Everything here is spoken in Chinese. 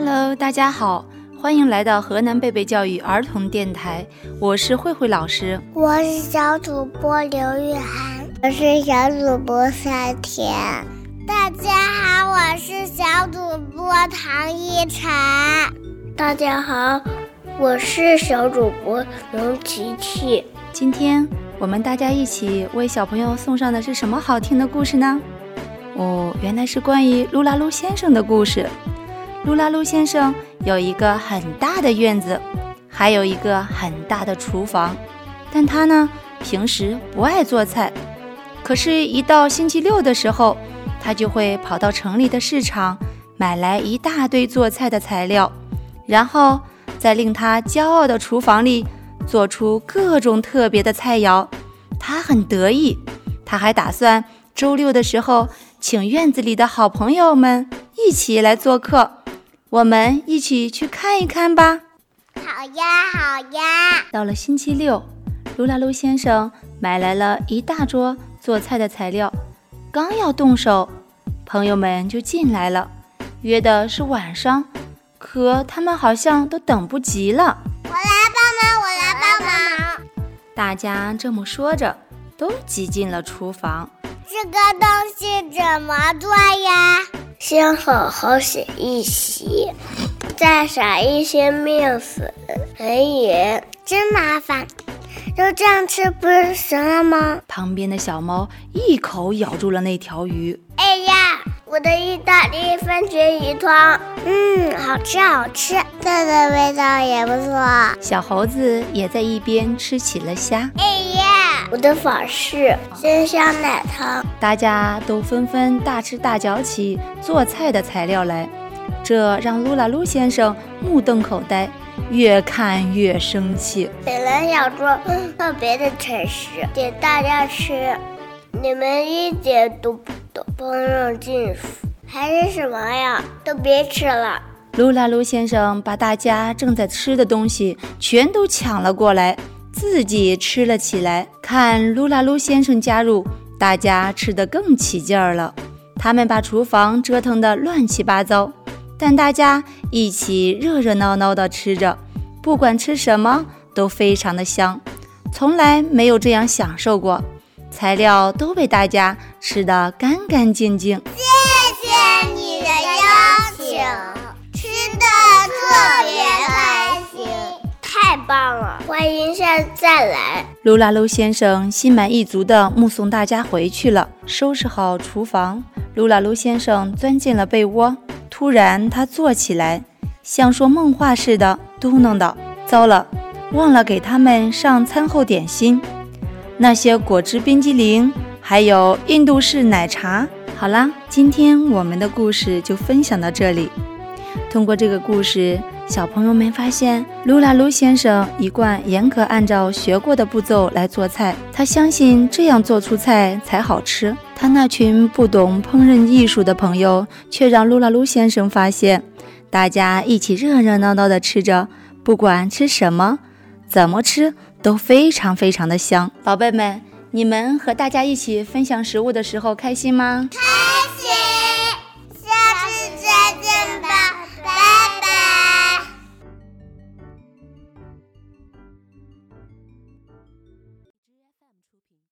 Hello，大家好，欢迎来到河南贝贝教育儿童电台，我是慧慧老师。我是小主播刘雨涵，我是小主播夏甜。大家好，我是小主播唐一晨。大家好，我是小主播龙琪琪。今天我们大家一起为小朋友送上的是什么好听的故事呢？哦，原来是关于噜啦噜先生的故事。噜啦噜先生有一个很大的院子，还有一个很大的厨房，但他呢平时不爱做菜，可是，一到星期六的时候，他就会跑到城里的市场买来一大堆做菜的材料，然后在令他骄傲的厨房里做出各种特别的菜肴。他很得意，他还打算周六的时候请院子里的好朋友们一起来做客。我们一起去看一看吧。好呀，好呀。到了星期六，噜啦噜先生买来了一大桌做菜的材料，刚要动手，朋友们就进来了，约的是晚上，可他们好像都等不及了。我来帮忙，我来帮忙。大家这么说着，都挤进了厨房。这个东西怎么做呀？先好好洗一洗，再撒一些面粉、很盐，真麻烦。就这样吃不是行了吗？旁边的小猫一口咬住了那条鱼。哎呀，我的意大利番茄鱼汤，嗯，好吃好吃，这个味道也不错。小猴子也在一边吃起了虾。哎呀，我的法式鲜香奶汤。大家都纷纷大吃大嚼起做菜的材料来，这让噜啦噜先生目瞪口呆。越看越生气。本来想做特别的菜式给大家吃，你们一点都不懂烹饪技术，还是什么呀？都别吃了！噜啦噜先生把大家正在吃的东西全都抢了过来，自己吃了起来。看噜啦噜先生加入，大家吃得更起劲儿了。他们把厨房折腾得乱七八糟。但大家一起热热闹闹地吃着，不管吃什么都非常的香，从来没有这样享受过。材料都被大家吃得干干净净。棒了！欢迎下次再来。噜啦噜先生心满意足地目送大家回去了，收拾好厨房，噜啦噜先生钻进了被窝。突然，他坐起来，像说梦话似的嘟囔道：“糟了，忘了给他们上餐后点心，那些果汁冰激凌，还有印度式奶茶。”好啦，今天我们的故事就分享到这里。通过这个故事，小朋友们发现，噜啦噜先生一贯严格按照学过的步骤来做菜，他相信这样做出菜才好吃。他那群不懂烹饪艺术的朋友，却让噜啦噜先生发现，大家一起热热闹闹的吃着，不管吃什么，怎么吃都非常非常的香。宝贝们，你们和大家一起分享食物的时候开心吗？